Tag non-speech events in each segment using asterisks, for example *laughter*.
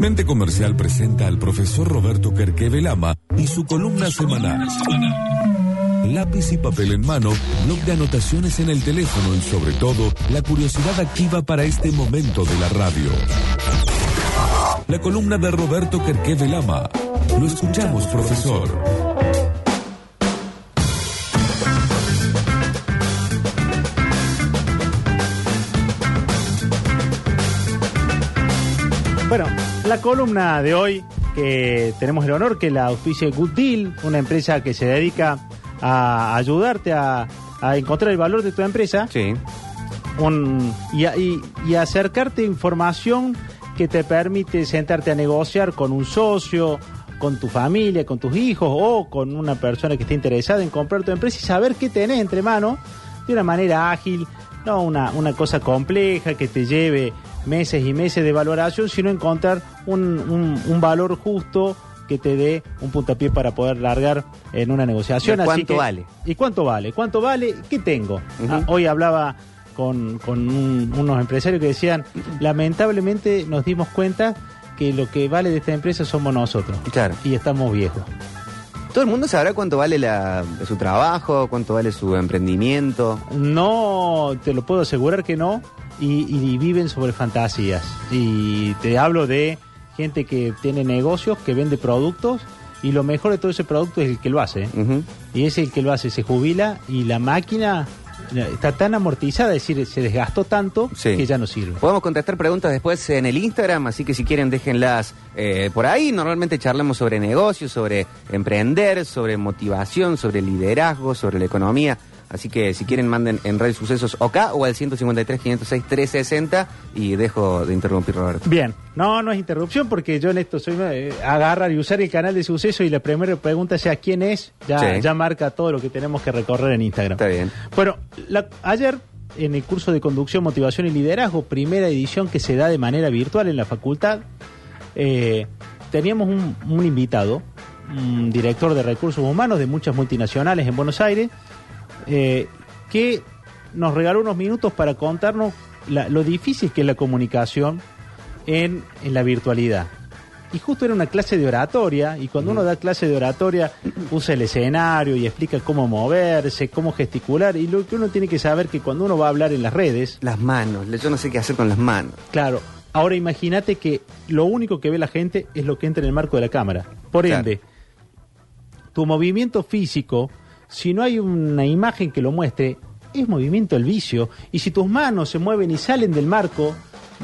Mente Comercial presenta al profesor Roberto Kerkeve Lama y su columna semanal. Lápiz y papel en mano, blog de anotaciones en el teléfono y sobre todo la curiosidad activa para este momento de la radio. La columna de Roberto Kerkeve Lama. Lo escuchamos, profesor. La columna de hoy, que tenemos el honor que la auspicie Good Deal, una empresa que se dedica a ayudarte a, encontrar el valor de tu empresa. Sí. y, y, acercarte información que te permite sentarte a negociar con un socio, con tu familia, con tus hijos o con una persona que esté interesada en comprar tu empresa y saber qué tenés entre manos de una manera ágil, no una, una cosa compleja que te lleve meses y meses de valoración, sino encontrar un, un, valor justo que te dé un puntapié para poder largar en una negociación. ¿Y ¿Cuánto vale? ¿Y cuánto vale? ¿Cuánto vale? ¿Qué tengo? Ah, hoy hablaba con, con unos empresarios que decían, lamentablemente nos dimos cuenta que lo que vale de esta empresa somos nosotros. Claro. Y estamos viejos. ¿Todo el mundo sabrá cuánto vale la, su trabajo, cuánto vale su emprendimiento? No, te lo puedo asegurar que no y, viven sobre fantasías. Y te hablo de gente que tiene negocios, que vende productos y lo mejor de todo ese producto es el que lo hace. Y es el que lo hace, se jubila y la máquina está tan amortizada, es decir, se desgastó tanto que ya no sirve. Podemos contestar preguntas después en el Instagram, así que si quieren déjenlas eh, por ahí. Normalmente charlamos sobre negocios, sobre emprender, sobre motivación, sobre liderazgo, sobre la economía. Así que si quieren manden en Radio Sucesos OK o al 153 506 360 y dejo de interrumpir Roberto. Bien, no, no es interrupción porque yo en esto soy eh, agarrar y usar el canal de Sucesos y la primera pregunta sea quién es, ya, ya marca todo lo que tenemos que recorrer en Instagram. Está bien. Bueno, ayer en el curso de conducción, motivación y liderazgo, primera edición que se da de manera virtual en la facultad, eh, teníamos un, un invitado, un director de recursos humanos de muchas multinacionales en Buenos Aires, eh, que nos regaló unos minutos para contarnos lo difícil que es la comunicación en, la virtualidad. Y justo era una clase de oratoria, y cuando uno da clase de oratoria, usa el escenario y explica cómo moverse, cómo gesticular, y lo que uno tiene que saber que cuando uno va a hablar en las redes... Las manos, yo no sé qué hacer con las manos. Claro, ahora imagínate que lo único que ve la gente es lo que entra en el marco de la cámara. Por ende, tu movimiento físico si no hay una imagen que lo muestre, es movimiento el vicio. Y si tus manos se mueven y salen del marco,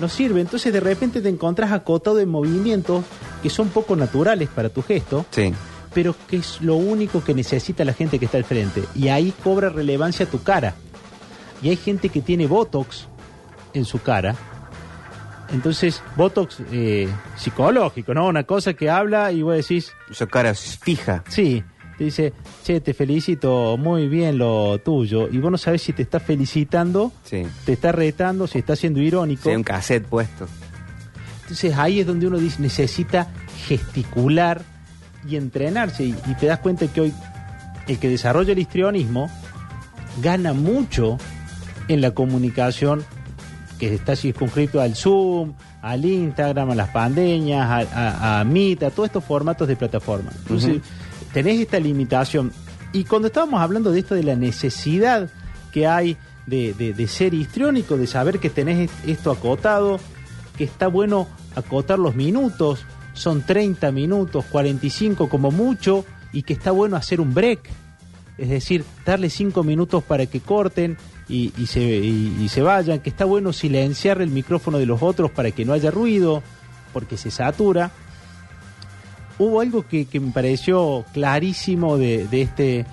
no sirve. Entonces de repente te encontrás acotado en movimientos que son poco naturales para tu gesto. Sí. Pero que es lo único que necesita la gente que está al frente. Y ahí cobra relevancia tu cara. Y hay gente que tiene Botox en su cara. Entonces, Botox eh, psicológico, ¿no? Una cosa que habla y vos decís... Su cara fija. Sí te dice, che, te felicito, muy bien lo tuyo, y vos no sabés si te está felicitando, te está retando, si está siendo irónico. Sí, un cassette puesto. Entonces ahí es donde uno dice, necesita gesticular y entrenarse, y, te das cuenta que hoy el que desarrolla el histrionismo gana mucho en la comunicación que está circunscrito al Zoom, al Instagram, a las pandeñas, a, a, Meet, a todos estos formatos de plataforma. Entonces, tenés esta limitación. Y cuando estábamos hablando de esto, de la necesidad que hay de, ser histriónico, de saber que tenés esto acotado, que está bueno acotar los minutos, son 30 minutos, 45 como mucho, y que está bueno hacer un break, es decir, darle 5 minutos para que corten y, se, y se vayan, que está bueno silenciar el micrófono de los otros para que no haya ruido, porque se satura hubo algo que, me pareció clarísimo de, este,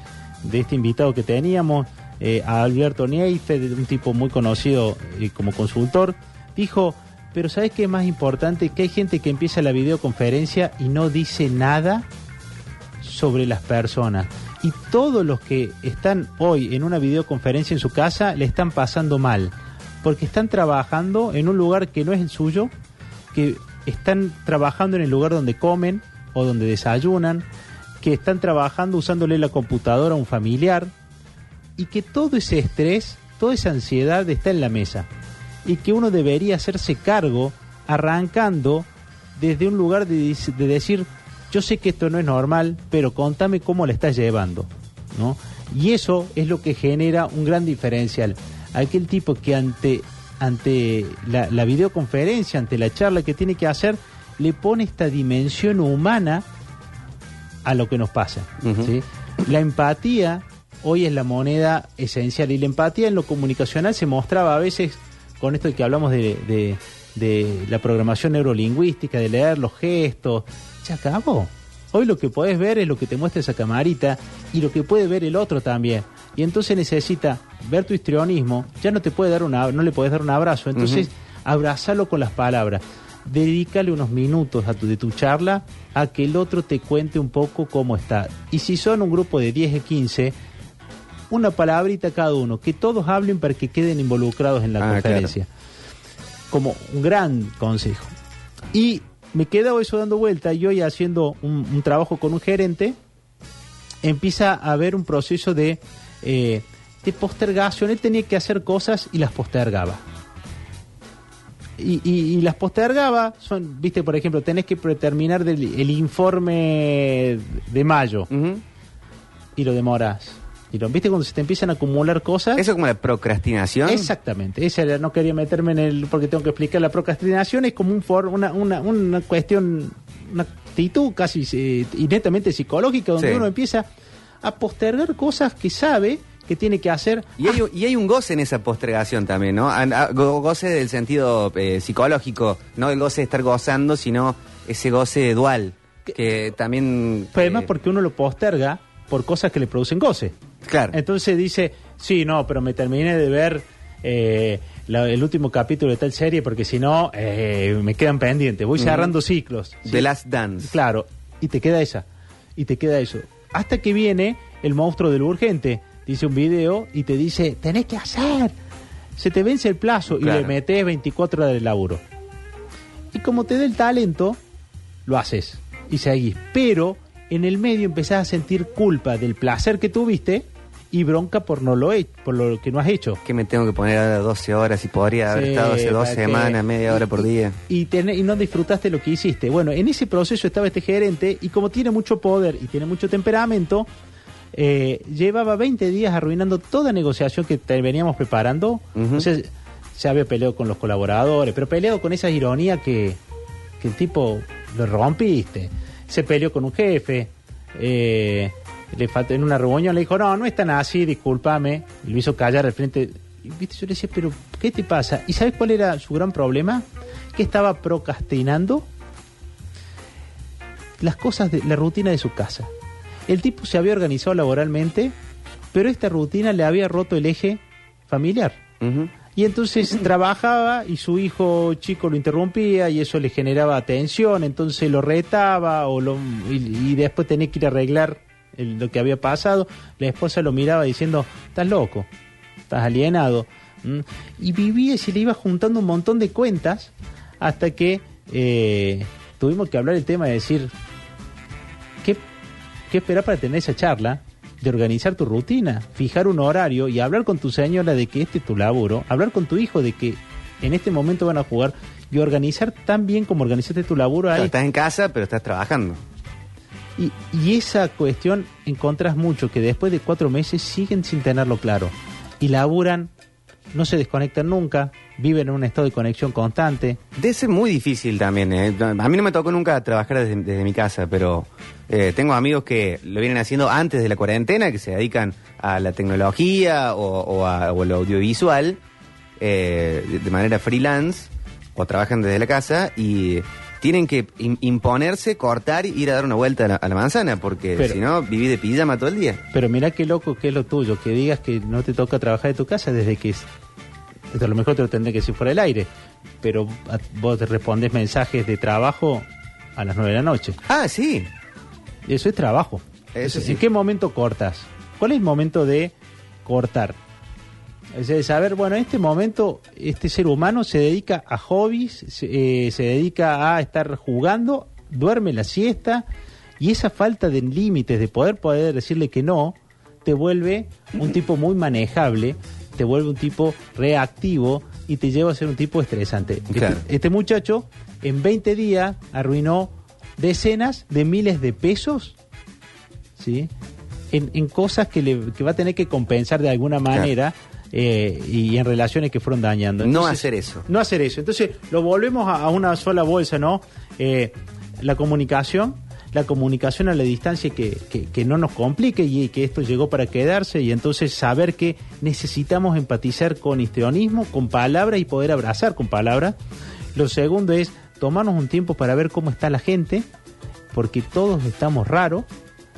de este invitado que teníamos, eh, a Alberto Neifeld, un tipo muy conocido eh, como consultor, dijo, pero ¿sabes qué es más importante? Que hay gente que empieza la videoconferencia y no dice nada sobre las personas. Y todos los que están hoy en una videoconferencia en su casa le están pasando mal, porque están trabajando en un lugar que no es el suyo, que están trabajando en el lugar donde comen, o donde desayunan, que están trabajando usándole la computadora a un familiar y que todo ese estrés, toda esa ansiedad está en la mesa y que uno debería hacerse cargo arrancando desde un lugar de, decir, yo sé que esto no es normal, pero contame cómo le estás llevando, ¿no? Y eso es lo que genera un gran diferencial. Aquel tipo que ante, ante la, la videoconferencia, ante la charla que tiene que hacer, le pone esta dimensión humana a lo que nos pasa. La empatía hoy es la moneda esencial y la empatía en lo comunicacional se mostraba a veces con esto de que hablamos de, de- de la programación neurolingüística, de leer los gestos. Se acabó. Hoy lo que podés ver es lo que te muestra esa camarita y lo que puede ver el otro también. Y entonces necesita ver tu histrionismo, ya no te puede dar una, no le puedes dar un abrazo, entonces abrazalo con las palabras. Dedícale unos minutos a tu, de tu charla a que el otro te cuente un poco cómo está. Y si son un grupo de 10 o 15, una palabrita cada uno, que todos hablen para que queden involucrados en la Ah, conferencia. Como un gran consejo. Y me quedaba eso dando vuelta y hoy haciendo un, un trabajo con un gerente, empieza a haber un proceso de, eh, de postergación. Él tenía que hacer cosas y las postergaba. Y, y- y las postergaba, son, viste, por ejemplo, tenés que terminar del, el informe de mayo y lo demoras. Y lo, ¿Viste cuando se te empiezan a acumular cosas? Eso es como la procrastinación. Exactamente, esa era, no quería meterme en el, porque tengo que explicar, la procrastinación es como un for, una, una, una cuestión, una actitud casi eh, y netamente psicológica, donde Sí. uno empieza a postergar cosas que sabe que tiene que hacer. Y hay, un- y hay un goce en esa postergación también, ¿no? Goce del sentido eh, psicológico, no el goce de estar gozando, sino ese goce dual, que también... Pero además eh, porque uno lo posterga por cosas que le producen goce. Claro. Entonces dice, sí, no, pero me terminé de ver eh, la- el último capítulo de tal serie porque si no eh, me quedan pendientes. Voy cerrando ciclos. ¿sí? The Last Dance. Claro, y te queda esa, y te queda eso. Hasta que viene el monstruo de lo urgente, dice un video y te dice, tenés que hacer. Se te vence el plazo y le metes 24 horas de laburo. Y como te dé el talento, lo haces y seguís. Pero en el medio empezás a sentir culpa del placer que tuviste y bronca por no lo he, por lo que no has hecho. Que me tengo que poner ahora 12 horas y podría haber Sí, estado hace dos semanas, media hora por día. Y, tené- y no disfrutaste lo que hiciste. Bueno, en ese proceso estaba este gerente y como tiene mucho poder y tiene mucho temperamento, eh, llevaba 20 días arruinando toda negociación que te veníamos preparando. Ujú. O sea, se había peleado con los colaboradores, pero peleado con esa ironía que, que el tipo lo rompiste. Se peleó con un jefe. eh, le faltó, en una reunión le dijo, no, no es tan así, discúlpame. Y lo hizo callar al frente. Y, ¿viste? Yo le decía, pero ¿qué te pasa? ¿Y sabes cuál era su gran problema? Que estaba procrastinando las cosas de la rutina de su casa. El tipo se había organizado laboralmente, pero esta rutina le había roto el eje familiar. Y entonces *clears throat* trabajaba y su hijo chico lo interrumpía y eso le generaba tensión, entonces lo retaba o lo, y, y después tenía que ir a arreglar el- lo que había pasado. La esposa lo miraba diciendo, estás loco, estás alienado. ¿Mm? Y vivía y se le iba juntando un montón de cuentas hasta que eh, tuvimos que hablar el tema de decir, ¿qué, qué esperar para tener esa charla? De organizar tu rutina, fijar un horario y hablar con tu señora de que este es tu laburo, hablar con tu hijo de que en este momento van a jugar y organizar tan bien como organizaste tu laburo ahí. estás en casa, pero estás trabajando. Y, y esa cuestión encontrás mucho que después de cuatro meses siguen sin tenerlo claro. Y laburan, no se desconectan nunca, viven en un estado de conexión constante. Debe ser muy difícil también. ¿eh? A mí no me tocó nunca trabajar desde, desde mi casa, pero eh, tengo amigos que lo vienen haciendo antes de la cuarentena, que se dedican a la tecnología o, o a, o al audiovisual eh, de, manera freelance o trabajan desde la casa y tienen que im- imponerse, cortar y ir a dar una vuelta a la, a la manzana, porque si no, viví de pijama todo el día. Pero mirá qué loco que es lo tuyo, que digas que no te toca trabajar de tu casa desde que... Esto a lo mejor te lo tendré que decir fuera del aire, pero a- vos te respondes mensajes de trabajo a las nueve de la noche. Ah, sí. Eso es trabajo. Eso ¿En sí. qué momento cortas? ¿Cuál es el momento de cortar? Es de saber, bueno, en este momento este ser humano se dedica a hobbies, se, eh, se dedica a estar jugando, duerme la siesta y esa falta de límites, de poder poder decirle que no, te vuelve un tipo muy manejable, te vuelve un tipo reactivo y te lleva a ser un tipo estresante. Este- Claro. Este, muchacho en 20 días arruinó decenas de miles de pesos, ¿sí? En, en cosas que, le, que va a tener que compensar de alguna manera eh, y en relaciones que fueron dañando. no hacer eso. No hacer eso. Entonces lo volvemos a, a una sola bolsa, ¿no? Eh, la comunicación, la comunicación a la distancia que, que, no nos complique y que esto llegó para quedarse y entonces saber que necesitamos empatizar con histrionismo, con palabras y poder abrazar con palabras. Lo segundo es tomarnos un tiempo para ver cómo está la gente, porque todos estamos raros,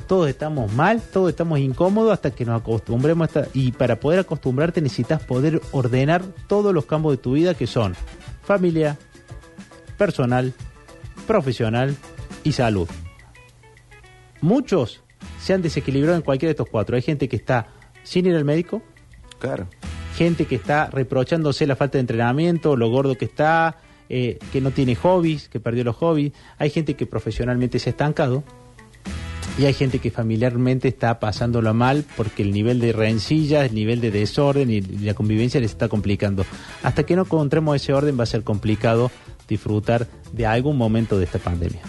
todos estamos mal, todos estamos incómodos hasta que nos acostumbremos a esta- y para poder acostumbrarte necesitas poder ordenar todos los campos de tu vida que son familia, personal, profesional y salud. Muchos se han desequilibrado en cualquiera de estos cuatro. Hay gente que está sin ir al médico, Claro. gente que está reprochándose la falta de entrenamiento, lo gordo que está, eh, que no tiene hobbies, que perdió los hobbies. Hay gente que profesionalmente se ha estancado. Y hay gente que familiarmente está pasándolo mal porque el nivel de rencilla, el nivel de desorden y la convivencia les está complicando. Hasta que no encontremos ese orden va a ser complicado disfrutar de algún momento de esta pandemia.